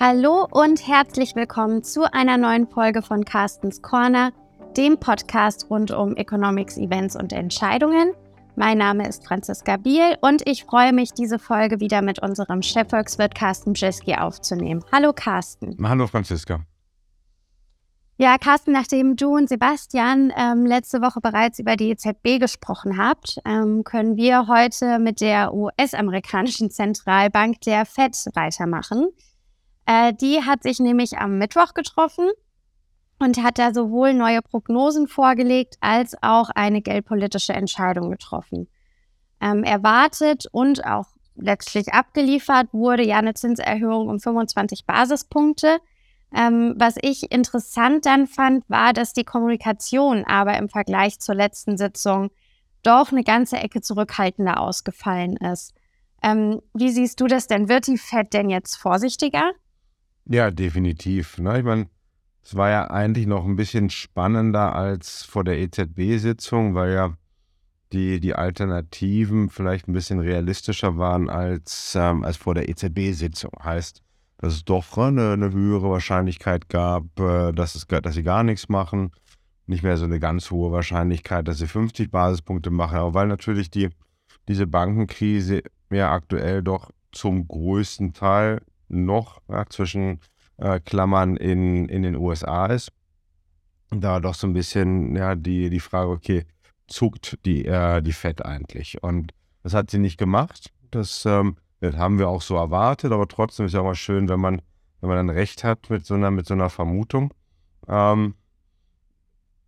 Hallo und herzlich willkommen zu einer neuen Folge von Carstens Corner, dem Podcast rund um Economics, Events und Entscheidungen. Mein Name ist Franziska Biel und ich freue mich, diese Folge wieder mit unserem Chefvolkswirt Carsten Bjeski aufzunehmen. Hallo Carsten. Hallo Franziska. Ja, Carsten, nachdem du und Sebastian ähm, letzte Woche bereits über die EZB gesprochen habt, ähm, können wir heute mit der US-amerikanischen Zentralbank der Fed weitermachen. Äh, die hat sich nämlich am Mittwoch getroffen und hat da sowohl neue Prognosen vorgelegt als auch eine geldpolitische Entscheidung getroffen. Ähm, erwartet und auch letztlich abgeliefert wurde ja eine Zinserhöhung um 25 Basispunkte. Ähm, was ich interessant dann fand, war, dass die Kommunikation aber im Vergleich zur letzten Sitzung doch eine ganze Ecke zurückhaltender ausgefallen ist. Ähm, wie siehst du das denn? Wird die Fed denn jetzt vorsichtiger? Ja, definitiv. Ne? Ich meine, es war ja eigentlich noch ein bisschen spannender als vor der EZB-Sitzung, weil ja die, die Alternativen vielleicht ein bisschen realistischer waren als, ähm, als vor der EZB-Sitzung. Heißt, dass es doch eine, eine höhere Wahrscheinlichkeit gab, äh, dass, es, dass sie gar nichts machen. Nicht mehr so eine ganz hohe Wahrscheinlichkeit, dass sie 50 Basispunkte machen. Aber weil natürlich die, diese Bankenkrise ja aktuell doch zum größten Teil noch ja, zwischen äh, Klammern in, in den USA ist. Da doch so ein bisschen ja, die, die Frage, okay, zuckt die, äh, die Fed eigentlich? Und das hat sie nicht gemacht. Das, ähm, das haben wir auch so erwartet, aber trotzdem ist ja auch mal schön, wenn man, wenn man dann recht hat mit so einer, mit so einer Vermutung. Ähm,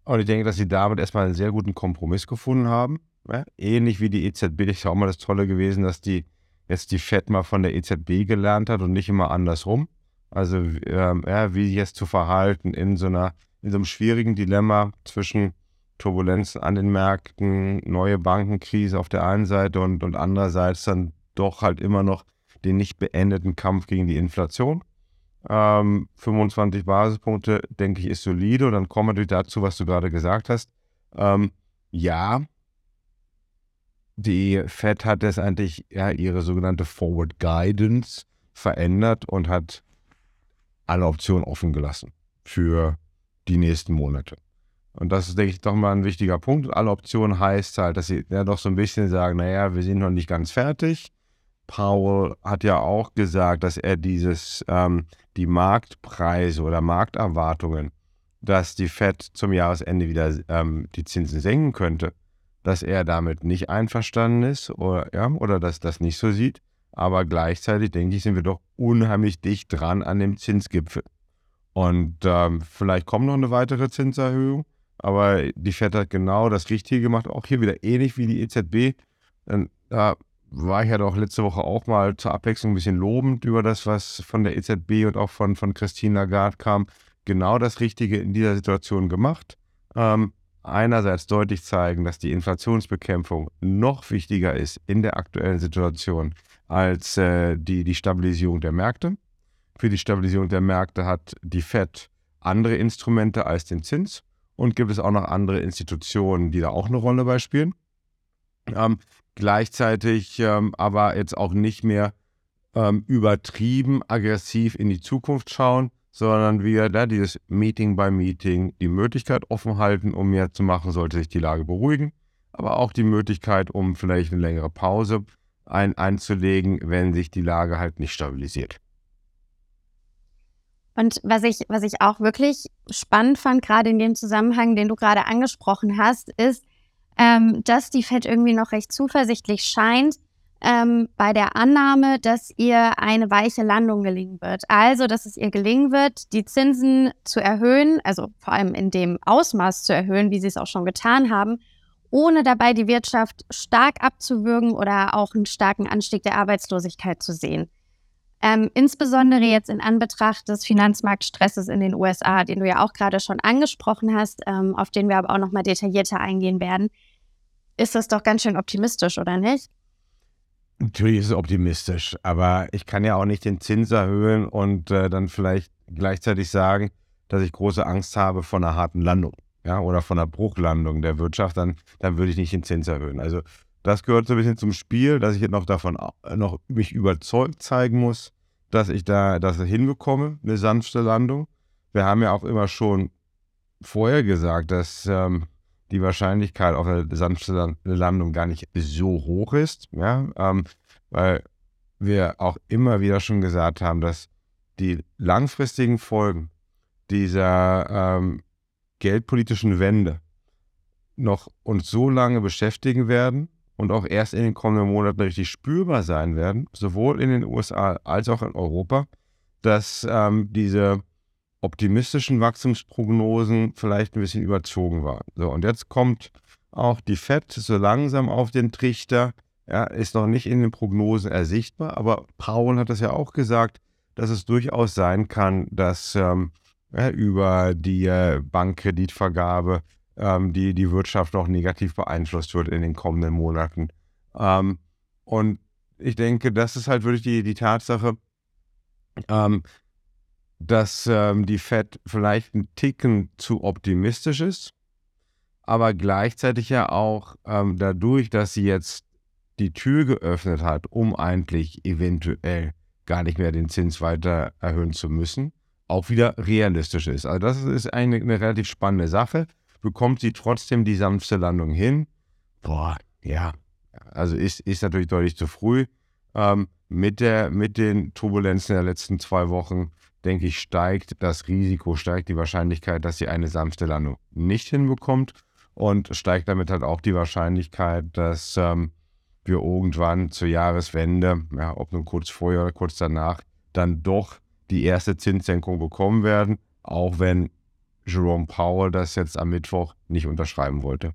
und ich denke, dass sie damit erstmal einen sehr guten Kompromiss gefunden haben. Ja? Ähnlich wie die EZB, das ist ja auch mal das Tolle gewesen, dass die jetzt die Fed mal von der EZB gelernt hat und nicht immer andersrum. Also ähm, ja, wie jetzt zu verhalten in so einer, in so einem schwierigen Dilemma zwischen Turbulenzen an den Märkten, neue Bankenkrise auf der einen Seite und, und andererseits dann doch halt immer noch den nicht beendeten Kampf gegen die Inflation. Ähm, 25 Basispunkte, denke ich, ist solide. Und dann kommen wir dazu, was du gerade gesagt hast. Ähm, ja, die Fed hat es eigentlich ja, ihre sogenannte Forward Guidance verändert und hat alle Optionen offen gelassen für die nächsten Monate. Und das ist, denke ich, doch mal ein wichtiger Punkt. Alle Optionen heißt halt, dass sie ja doch so ein bisschen sagen, naja, wir sind noch nicht ganz fertig. Powell hat ja auch gesagt, dass er dieses, ähm, die Marktpreise oder Markterwartungen, dass die Fed zum Jahresende wieder ähm, die Zinsen senken könnte, dass er damit nicht einverstanden ist oder, ja, oder dass das nicht so sieht. Aber gleichzeitig, denke ich, sind wir doch unheimlich dicht dran an dem Zinsgipfel. Und ähm, vielleicht kommt noch eine weitere Zinserhöhung, aber die Fed hat genau das Richtige gemacht. Auch hier wieder ähnlich wie die EZB. Da war ich ja doch letzte Woche auch mal zur Abwechslung ein bisschen lobend über das, was von der EZB und auch von, von Christine Lagarde kam. Genau das Richtige in dieser Situation gemacht. Ähm, einerseits deutlich zeigen, dass die Inflationsbekämpfung noch wichtiger ist in der aktuellen Situation als äh, die, die Stabilisierung der Märkte. Für die Stabilisierung der Märkte hat die Fed andere Instrumente als den Zins und gibt es auch noch andere Institutionen, die da auch eine Rolle bei spielen. Ähm, gleichzeitig ähm, aber jetzt auch nicht mehr ähm, übertrieben aggressiv in die Zukunft schauen, sondern wir da dieses Meeting by Meeting die Möglichkeit offen halten, um mehr zu machen, sollte sich die Lage beruhigen, aber auch die Möglichkeit, um vielleicht eine längere Pause ein, einzulegen, wenn sich die Lage halt nicht stabilisiert. Und was ich, was ich auch wirklich spannend fand, gerade in dem Zusammenhang, den du gerade angesprochen hast, ist, ähm, dass die Fed irgendwie noch recht zuversichtlich scheint, ähm, bei der Annahme, dass ihr eine weiche Landung gelingen wird. Also, dass es ihr gelingen wird, die Zinsen zu erhöhen, also vor allem in dem Ausmaß zu erhöhen, wie sie es auch schon getan haben, ohne dabei die Wirtschaft stark abzuwürgen oder auch einen starken Anstieg der Arbeitslosigkeit zu sehen. Ähm, insbesondere jetzt in Anbetracht des Finanzmarktstresses in den USA, den du ja auch gerade schon angesprochen hast, ähm, auf den wir aber auch noch mal detaillierter eingehen werden, ist das doch ganz schön optimistisch, oder nicht? Natürlich ist es optimistisch, aber ich kann ja auch nicht den Zins erhöhen und äh, dann vielleicht gleichzeitig sagen, dass ich große Angst habe vor einer harten Landung ja, oder von einer Bruchlandung der Wirtschaft, dann, dann würde ich nicht den Zins erhöhen. Also das gehört so ein bisschen zum Spiel, dass ich jetzt noch davon noch mich überzeugt zeigen muss, dass ich da das hinbekomme, eine sanfte Landung. Wir haben ja auch immer schon vorher gesagt, dass ähm, die Wahrscheinlichkeit auf eine sanfte Landung gar nicht so hoch ist, ja, ähm, weil wir auch immer wieder schon gesagt haben, dass die langfristigen Folgen dieser ähm, geldpolitischen Wende noch uns so lange beschäftigen werden und auch erst in den kommenden Monaten richtig spürbar sein werden, sowohl in den USA als auch in Europa, dass ähm, diese optimistischen Wachstumsprognosen vielleicht ein bisschen überzogen waren. So, und jetzt kommt auch die FED so langsam auf den Trichter. Ja, ist noch nicht in den Prognosen ersichtbar, aber Paul hat das ja auch gesagt, dass es durchaus sein kann, dass ähm, ja, über die äh, Bankkreditvergabe ähm, die, die Wirtschaft noch negativ beeinflusst wird in den kommenden Monaten. Ähm, und ich denke, das ist halt wirklich die, die Tatsache, ähm, dass ähm, die Fed vielleicht ein Ticken zu optimistisch ist, aber gleichzeitig ja auch ähm, dadurch, dass sie jetzt die Tür geöffnet hat, um eigentlich eventuell gar nicht mehr den Zins weiter erhöhen zu müssen, auch wieder realistisch ist. Also das ist eine, eine relativ spannende Sache. Bekommt sie trotzdem die sanfte Landung hin? Boah, ja. Also ist, ist natürlich deutlich zu früh. Ähm, mit, der, mit den Turbulenzen der letzten zwei Wochen denke ich, steigt das Risiko, steigt die Wahrscheinlichkeit, dass sie eine sanfte Landung nicht hinbekommt und steigt damit halt auch die Wahrscheinlichkeit, dass ähm, wir irgendwann zur Jahreswende, ja, ob nun kurz vorher oder kurz danach, dann doch die erste Zinssenkung bekommen werden, auch wenn Jerome Powell das jetzt am Mittwoch nicht unterschreiben wollte.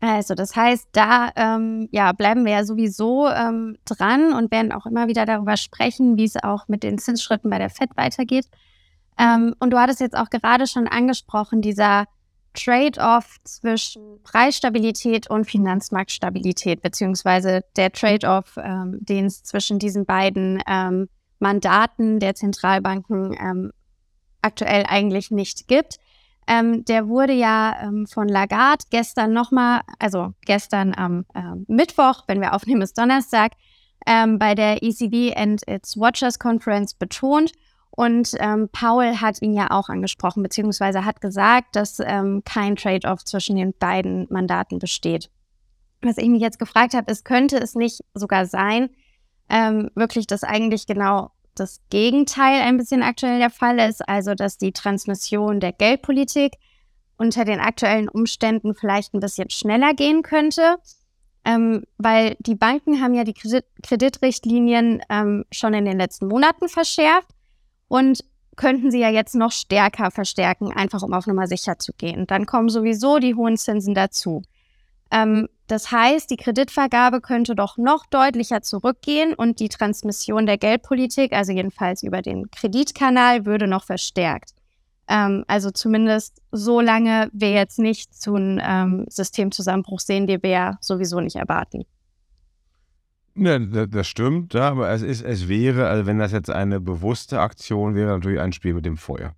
Also das heißt, da ähm, ja, bleiben wir ja sowieso ähm, dran und werden auch immer wieder darüber sprechen, wie es auch mit den Zinsschritten bei der FED weitergeht. Ähm, und du hattest jetzt auch gerade schon angesprochen, dieser Trade-off zwischen Preisstabilität und Finanzmarktstabilität, beziehungsweise der Trade-off, ähm, den es zwischen diesen beiden ähm, Mandaten der Zentralbanken ähm, aktuell eigentlich nicht gibt. Ähm, der wurde ja ähm, von Lagarde gestern nochmal, also gestern am äh, Mittwoch, wenn wir aufnehmen, ist Donnerstag, ähm, bei der ECB and its Watchers Conference betont. Und ähm, Paul hat ihn ja auch angesprochen, beziehungsweise hat gesagt, dass ähm, kein Trade-off zwischen den beiden Mandaten besteht. Was ich mich jetzt gefragt habe, ist, könnte es nicht sogar sein, ähm, wirklich, dass eigentlich genau das Gegenteil ein bisschen aktuell der Fall ist, also dass die Transmission der Geldpolitik unter den aktuellen Umständen vielleicht ein bisschen schneller gehen könnte, ähm, weil die Banken haben ja die Kredit Kreditrichtlinien ähm, schon in den letzten Monaten verschärft und könnten sie ja jetzt noch stärker verstärken, einfach um auf Nummer sicher zu gehen. Dann kommen sowieso die hohen Zinsen dazu. Ähm, das heißt, die Kreditvergabe könnte doch noch deutlicher zurückgehen und die Transmission der Geldpolitik, also jedenfalls über den Kreditkanal, würde noch verstärkt. Ähm, also zumindest so lange wir jetzt nicht zu einem ähm, Systemzusammenbruch sehen, den wir ja sowieso nicht erwarten. Ja, das stimmt, ja, aber es, ist, es wäre, also wenn das jetzt eine bewusste Aktion wäre, natürlich ein Spiel mit dem Feuer.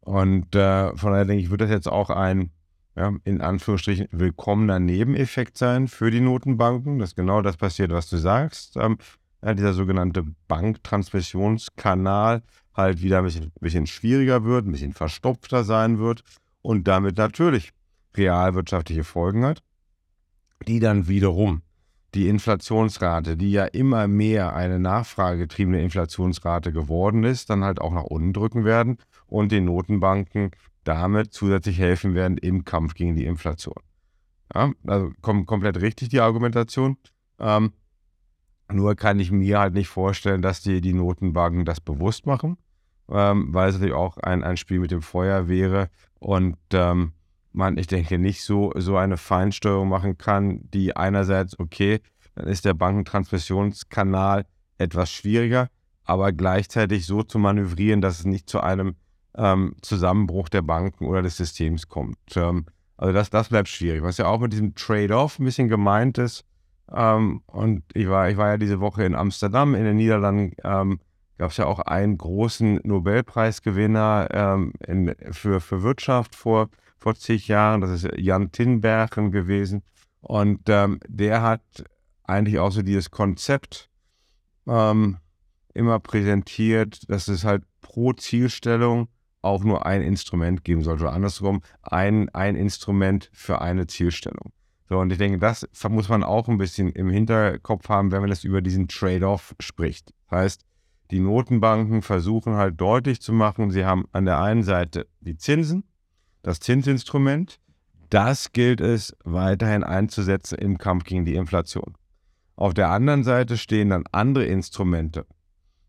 Und äh, von daher denke ich, wird das jetzt auch ein ja, in Anführungsstrichen willkommener Nebeneffekt sein für die Notenbanken, dass genau das passiert, was du sagst. Ähm, ja, dieser sogenannte Banktransmissionskanal halt wieder ein bisschen, bisschen schwieriger wird, ein bisschen verstopfter sein wird und damit natürlich realwirtschaftliche Folgen hat, die dann wiederum die Inflationsrate, die ja immer mehr eine nachfragegetriebene Inflationsrate geworden ist, dann halt auch nach unten drücken werden und den Notenbanken damit zusätzlich helfen werden im Kampf gegen die Inflation. Ja, also kom komplett richtig die Argumentation. Ähm, nur kann ich mir halt nicht vorstellen, dass die, die Notenbanken das bewusst machen, ähm, weil es natürlich auch ein, ein Spiel mit dem Feuer wäre und ähm, man, ich denke, nicht so, so eine Feinsteuerung machen kann, die einerseits, okay, dann ist der Bankentransmissionskanal etwas schwieriger, aber gleichzeitig so zu manövrieren, dass es nicht zu einem ähm, Zusammenbruch der Banken oder des Systems kommt. Ähm, also das, das bleibt schwierig. Was ja auch mit diesem Trade-off ein bisschen gemeint ist. Ähm, und ich war, ich war ja diese Woche in Amsterdam, in den Niederlanden. Ähm, Gab es ja auch einen großen Nobelpreisgewinner ähm, in, für, für Wirtschaft vor, vor zig Jahren. Das ist Jan Tinbergen gewesen. Und ähm, der hat eigentlich auch so dieses Konzept immer präsentiert, dass es halt pro Zielstellung auch nur ein Instrument geben sollte. Oder andersrum, ein, ein Instrument für eine Zielstellung. So, und ich denke, das muss man auch ein bisschen im Hinterkopf haben, wenn man das über diesen Trade-off spricht. Das heißt, die Notenbanken versuchen halt deutlich zu machen, sie haben an der einen Seite die Zinsen, das Zinsinstrument, das gilt es weiterhin einzusetzen im Kampf gegen die Inflation. Auf der anderen Seite stehen dann andere Instrumente,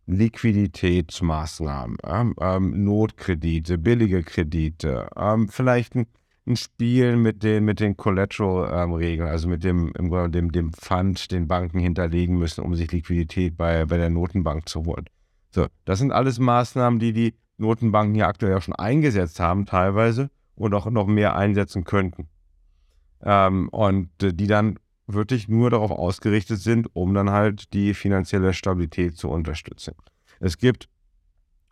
Liquiditätsmaßnahmen, ähm, Notkredite, billige Kredite, ähm, vielleicht ein, ein, Spiel mit den, mit den Collateral-Regeln, ähm, also mit dem, dem, dem Pfand, den Banken hinterlegen müssen, um sich Liquidität bei, bei der Notenbank zu holen. So, das sind alles Maßnahmen, die die Notenbanken hier aktuell ja schon eingesetzt haben, teilweise, und auch noch mehr einsetzen könnten. Ähm, und äh, die dann wirklich nur darauf ausgerichtet sind, um dann halt die finanzielle Stabilität zu unterstützen. Es gibt,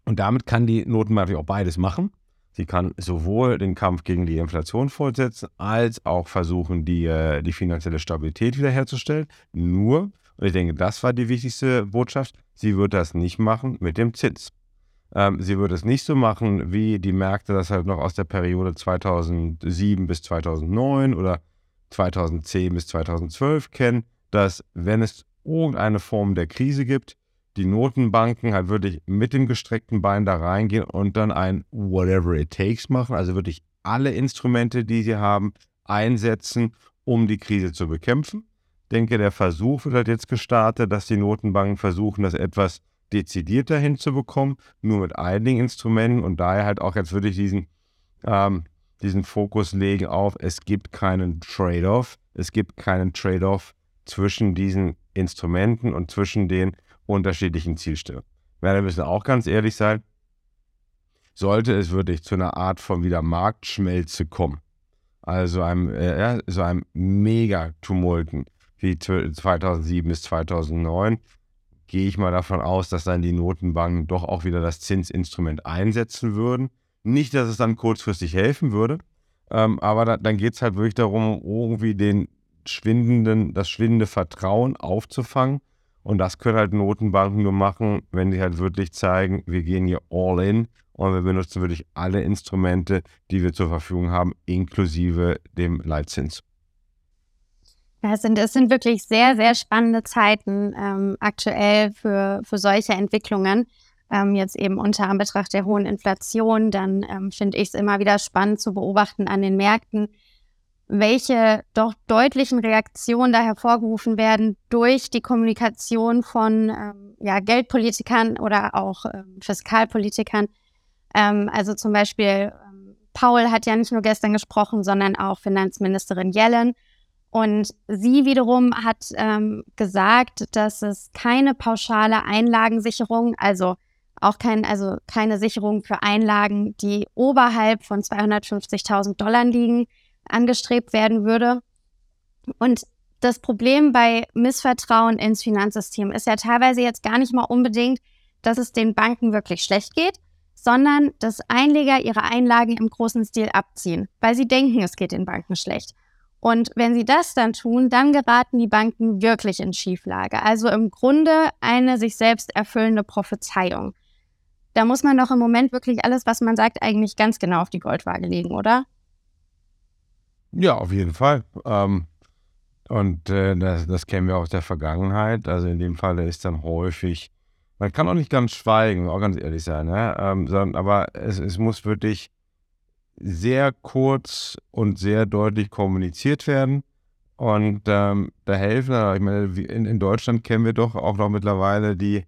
und damit kann die Notenbank auch beides machen. Sie kann sowohl den Kampf gegen die Inflation fortsetzen, als auch versuchen, die, äh, die finanzielle Stabilität wiederherzustellen. Nur, und ich denke, das war die wichtigste Botschaft, sie wird das nicht machen mit dem Zins. Ähm, sie wird es nicht so machen, wie die Märkte das halt noch aus der Periode 2007 bis 2009 oder 2010 bis 2012 kennen, dass wenn es irgendeine Form der Krise gibt, die Notenbanken halt wirklich mit dem gestreckten Bein da reingehen und dann ein whatever it takes machen, also wirklich alle Instrumente, die sie haben, einsetzen, um die Krise zu bekämpfen. Ich denke, der Versuch wird halt jetzt gestartet, dass die Notenbanken versuchen, das etwas dezidierter hinzubekommen, nur mit einigen Instrumenten und daher halt auch jetzt wirklich diesen ähm, diesen Fokus legen auf, es gibt keinen Trade-off, es gibt keinen Trade-off zwischen diesen Instrumenten und zwischen den unterschiedlichen Zielstellungen. Wir müssen auch ganz ehrlich sein, sollte es wirklich zu einer Art von wieder Marktschmelze kommen, also einem, äh, so einem Mega-Tumulten wie 2007 bis 2009, gehe ich mal davon aus, dass dann die Notenbanken doch auch wieder das Zinsinstrument einsetzen würden. Nicht, dass es dann kurzfristig helfen würde, ähm, aber da, dann geht es halt wirklich darum, irgendwie den schwindenden, das schwindende Vertrauen aufzufangen. Und das können halt Notenbanken nur machen, wenn sie halt wirklich zeigen, wir gehen hier all in und wir benutzen wirklich alle Instrumente, die wir zur Verfügung haben, inklusive dem Leitzins. Ja, es sind, es sind wirklich sehr, sehr spannende Zeiten ähm, aktuell für, für solche Entwicklungen ähm, jetzt eben unter Anbetracht der hohen Inflation, dann ähm, finde ich es immer wieder spannend zu beobachten an den Märkten, welche doch deutlichen Reaktionen da hervorgerufen werden durch die Kommunikation von ähm, ja, Geldpolitikern oder auch ähm, Fiskalpolitikern. Ähm, also zum Beispiel ähm, Paul hat ja nicht nur gestern gesprochen, sondern auch Finanzministerin Yellen. Und sie wiederum hat ähm, gesagt, dass es keine pauschale Einlagensicherung, also auch kein, also keine Sicherung für Einlagen, die oberhalb von 250.000 Dollar liegen, angestrebt werden würde. Und das Problem bei Missvertrauen ins Finanzsystem ist ja teilweise jetzt gar nicht mal unbedingt, dass es den Banken wirklich schlecht geht, sondern dass Einleger ihre Einlagen im großen Stil abziehen, weil sie denken, es geht den Banken schlecht. Und wenn sie das dann tun, dann geraten die Banken wirklich in Schieflage. Also im Grunde eine sich selbst erfüllende Prophezeiung da muss man doch im Moment wirklich alles, was man sagt, eigentlich ganz genau auf die Goldwaage legen, oder? Ja, auf jeden Fall. Ähm, und äh, das, das, kennen wir aus der Vergangenheit. Also in dem Fall ist dann häufig, man kann auch nicht ganz schweigen, auch ganz ehrlich sein, ne? ähm, sondern, aber es, es muss wirklich sehr kurz und sehr deutlich kommuniziert werden. Und ähm, da helfen, ich meine, in, in Deutschland kennen wir doch auch noch mittlerweile die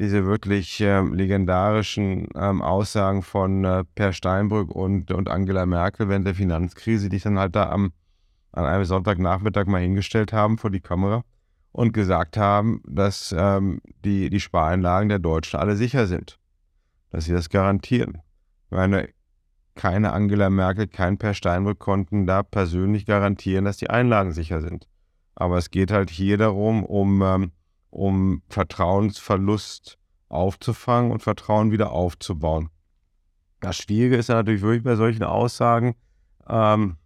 diese wirklich ähm, legendarischen ähm, Aussagen von äh, Per Steinbrück und, und Angela Merkel während der Finanzkrise, die sich dann halt da am, an einem Sonntagnachmittag mal hingestellt haben vor die Kamera und gesagt haben, dass ähm, die, die Spareinlagen der Deutschen alle sicher sind. Dass sie das garantieren. Meine, keine Angela Merkel, kein Per Steinbrück konnten da persönlich garantieren, dass die Einlagen sicher sind. Aber es geht halt hier darum, um ähm, um Vertrauensverlust aufzufangen und Vertrauen wieder aufzubauen. Das Schwierige ist ja natürlich wirklich bei solchen Aussagen, ähm,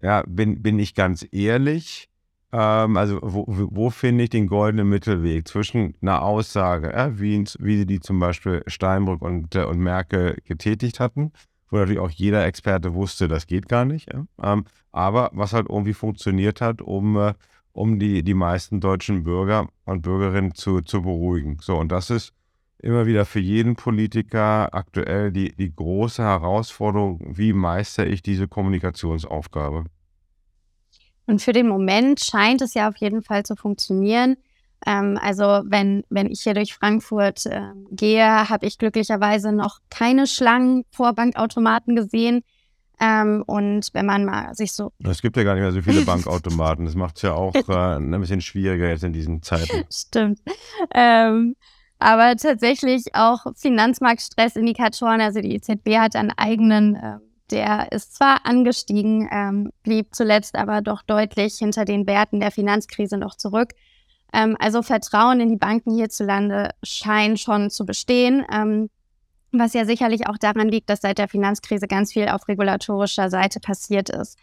ja, bin, bin ich ganz ehrlich, ähm, also wo, wo finde ich den goldenen Mittelweg zwischen einer Aussage, ja, wie, wie die zum Beispiel Steinbrück und, äh, und Merkel getätigt hatten, wo natürlich auch jeder Experte wusste, das geht gar nicht, ja, ähm, aber was halt irgendwie funktioniert hat, um, äh, um die, die meisten deutschen Bürger und Bürgerinnen zu, zu beruhigen. So, und das ist immer wieder für jeden Politiker aktuell die, die große Herausforderung, wie meistere ich diese Kommunikationsaufgabe. Und für den Moment scheint es ja auf jeden Fall zu funktionieren. Ähm, also wenn, wenn ich hier durch Frankfurt äh, gehe, habe ich glücklicherweise noch keine Schlangen vor Bankautomaten gesehen. Ähm, und wenn man mal sich so. Es gibt ja gar nicht mehr so viele Bankautomaten. Das macht es ja auch äh, ein bisschen schwieriger jetzt in diesen Zeiten. Stimmt. Ähm, aber tatsächlich auch Finanzmarktstressindikatoren. Also die EZB hat einen eigenen, äh, der ist zwar angestiegen, ähm, blieb zuletzt aber doch deutlich hinter den Werten der Finanzkrise noch zurück. Ähm, also Vertrauen in die Banken hierzulande scheint schon zu bestehen. Was ja sicherlich auch daran liegt, dass seit der Finanzkrise ganz viel auf regulatorischer Seite passiert ist.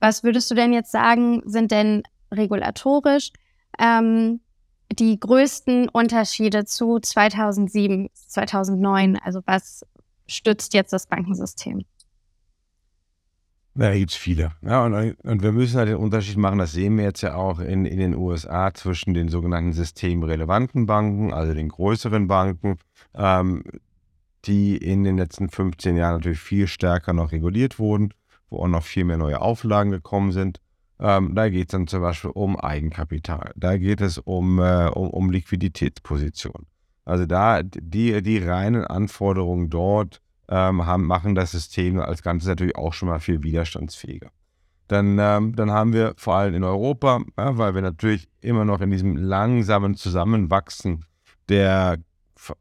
Was würdest du denn jetzt sagen, sind denn regulatorisch ähm, die größten Unterschiede zu 2007, 2009? Also was stützt jetzt das Bankensystem? Da gibt es viele. Ja, und, und, wir müssen halt den Unterschied machen, das sehen wir jetzt ja auch in, in den USA zwischen den sogenannten systemrelevanten Banken, also den größeren Banken, ähm, die in den letzten 15 Jahren natürlich viel stärker noch reguliert wurden, wo auch noch viel mehr neue Auflagen gekommen sind. Ähm, da geht es dann zum Beispiel um Eigenkapital. Da geht es um, äh, um, um Liquiditätsposition. Also da die, die reinen Anforderungen dort ähm, haben, machen das System als Ganzes natürlich auch schon mal viel widerstandsfähiger. Dann, ähm, dann haben wir vor allem in Europa, ja, weil wir natürlich immer noch in diesem langsamen Zusammenwachsen der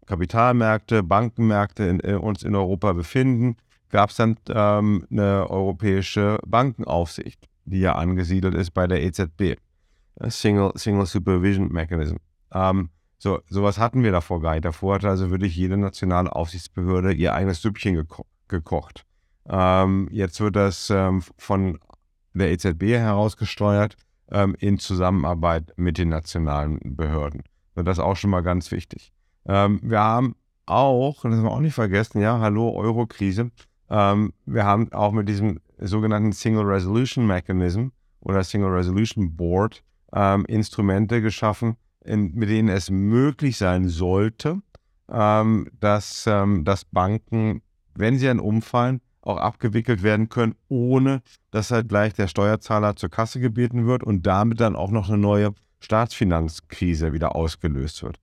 Kapitalmärkte, Bankenmärkte in, in uns in Europa befinden, gab es dann ähm, eine europäische Bankenaufsicht, die ja angesiedelt ist bei der EZB. Single, Single Supervision Mechanism. Ähm, so, sowas hatten wir davor gar nicht. Davor hatte also wirklich jede nationale Aufsichtsbehörde ihr eigenes Süppchen geko gekocht. Ähm, jetzt wird das ähm, von der EZB herausgesteuert ähm, in Zusammenarbeit mit den nationalen Behörden. Das ist auch schon mal ganz wichtig. Ähm, wir haben auch, das haben wir auch nicht vergessen, ja, hallo, Euro-Krise. Ähm, wir haben auch mit diesem sogenannten Single Resolution Mechanism oder Single Resolution Board ähm, Instrumente geschaffen, in, mit denen es möglich sein sollte, ähm, dass, ähm, dass Banken, wenn sie dann umfallen, auch abgewickelt werden können, ohne dass halt gleich der Steuerzahler zur Kasse gebeten wird und damit dann auch noch eine neue Staatsfinanzkrise wieder ausgelöst wird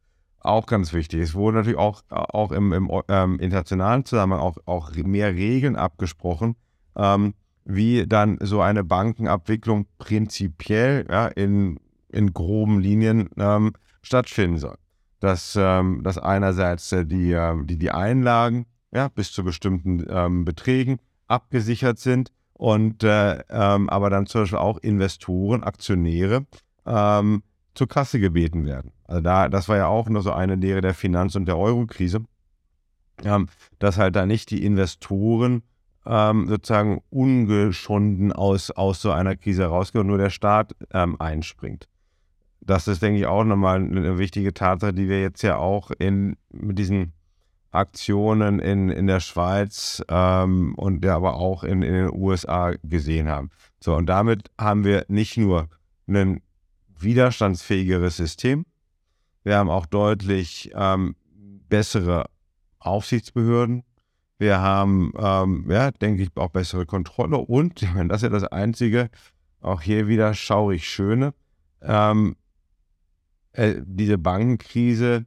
auch ganz wichtig. Es wurde natürlich auch, auch im, im ähm, internationalen Zusammenhang auch, auch mehr Regeln abgesprochen, ähm, wie dann so eine Bankenabwicklung prinzipiell ja, in, in groben Linien ähm, stattfinden soll. Dass, ähm, dass einerseits äh, die, äh, die, die Einlagen ja, bis zu bestimmten ähm, Beträgen abgesichert sind und äh, ähm, aber dann zum Beispiel auch Investoren, Aktionäre ähm, zur Kasse gebeten werden. Also da, das war ja auch nur so eine Lehre der Finanz- und der Euro-Krise, ähm, dass halt da nicht die Investoren ähm, sozusagen ungeschonden aus, aus so einer Krise herausgehen und nur der Staat ähm, einspringt. Das ist, denke ich, auch nochmal eine wichtige Tatsache, die wir jetzt ja auch in, mit diesen Aktionen in, in der Schweiz ähm, und ja aber auch in, in den USA gesehen haben. So, und damit haben wir nicht nur einen widerstandsfähigeres System. Wir haben auch deutlich ähm, bessere Aufsichtsbehörden. Wir haben, ähm, ja, denke ich, auch bessere Kontrolle. Und, das ist ja das Einzige, auch hier wieder schaurig Schöne. Ähm, äh, diese Bankenkrise,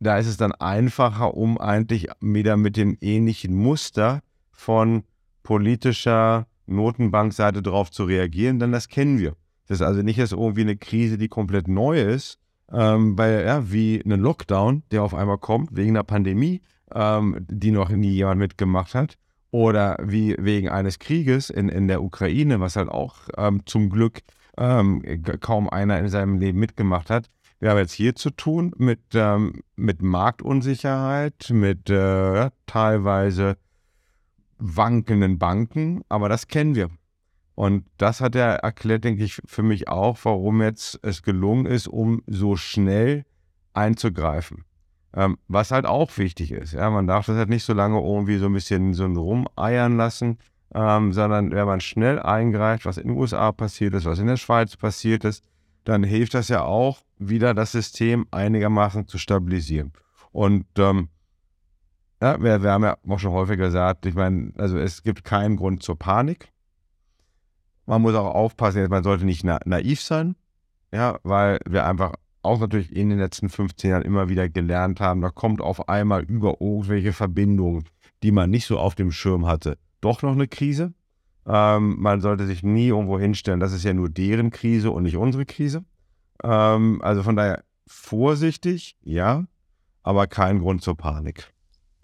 da ist es dann einfacher, um eigentlich wieder mit dem ähnlichen Muster von politischer Notenbankseite drauf zu reagieren, denn das kennen wir. Das ist also nicht erst irgendwie eine Krise, die komplett neu ist, ähm, weil, ja, wie ein Lockdown, der auf einmal kommt wegen einer Pandemie, ähm, die noch nie jemand mitgemacht hat, oder wie wegen eines Krieges in, in der Ukraine, was halt auch ähm, zum Glück ähm, kaum einer in seinem Leben mitgemacht hat. Wir haben jetzt hier zu tun mit, ähm, mit Marktunsicherheit, mit äh, teilweise wankenden Banken, aber das kennen wir. Und das hat er erklärt, denke ich, für mich auch, warum jetzt es gelungen ist, um so schnell einzugreifen. Ähm, was halt auch wichtig ist. Ja, man darf das halt nicht so lange irgendwie so ein bisschen so rumeiern lassen, ähm, sondern wenn man schnell eingreift, was in den USA passiert ist, was in der Schweiz passiert ist, dann hilft das ja auch, wieder das System einigermaßen zu stabilisieren. Und ähm, ja, wir, wir haben ja auch schon häufiger gesagt, ich meine, also es gibt keinen Grund zur Panik. Man muss auch aufpassen, man sollte nicht na naiv sein, ja, weil wir einfach auch natürlich in den letzten 15 Jahren immer wieder gelernt haben, da kommt auf einmal über irgendwelche Verbindungen, die man nicht so auf dem Schirm hatte, doch noch eine Krise. Ähm, man sollte sich nie irgendwo hinstellen, das ist ja nur deren Krise und nicht unsere Krise. Ähm, also von daher vorsichtig, ja, aber kein Grund zur Panik.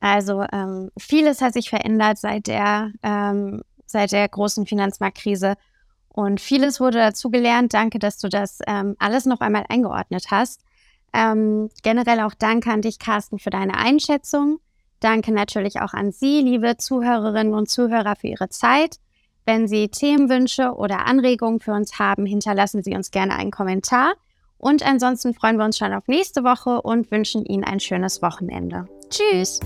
Also ähm, vieles hat sich verändert seit der, ähm, seit der großen Finanzmarktkrise. Und vieles wurde dazu gelernt. Danke, dass du das ähm, alles noch einmal eingeordnet hast. Ähm, generell auch danke an dich, Carsten, für deine Einschätzung. Danke natürlich auch an Sie, liebe Zuhörerinnen und Zuhörer, für Ihre Zeit. Wenn Sie Themenwünsche oder Anregungen für uns haben, hinterlassen Sie uns gerne einen Kommentar. Und ansonsten freuen wir uns schon auf nächste Woche und wünschen Ihnen ein schönes Wochenende. Tschüss!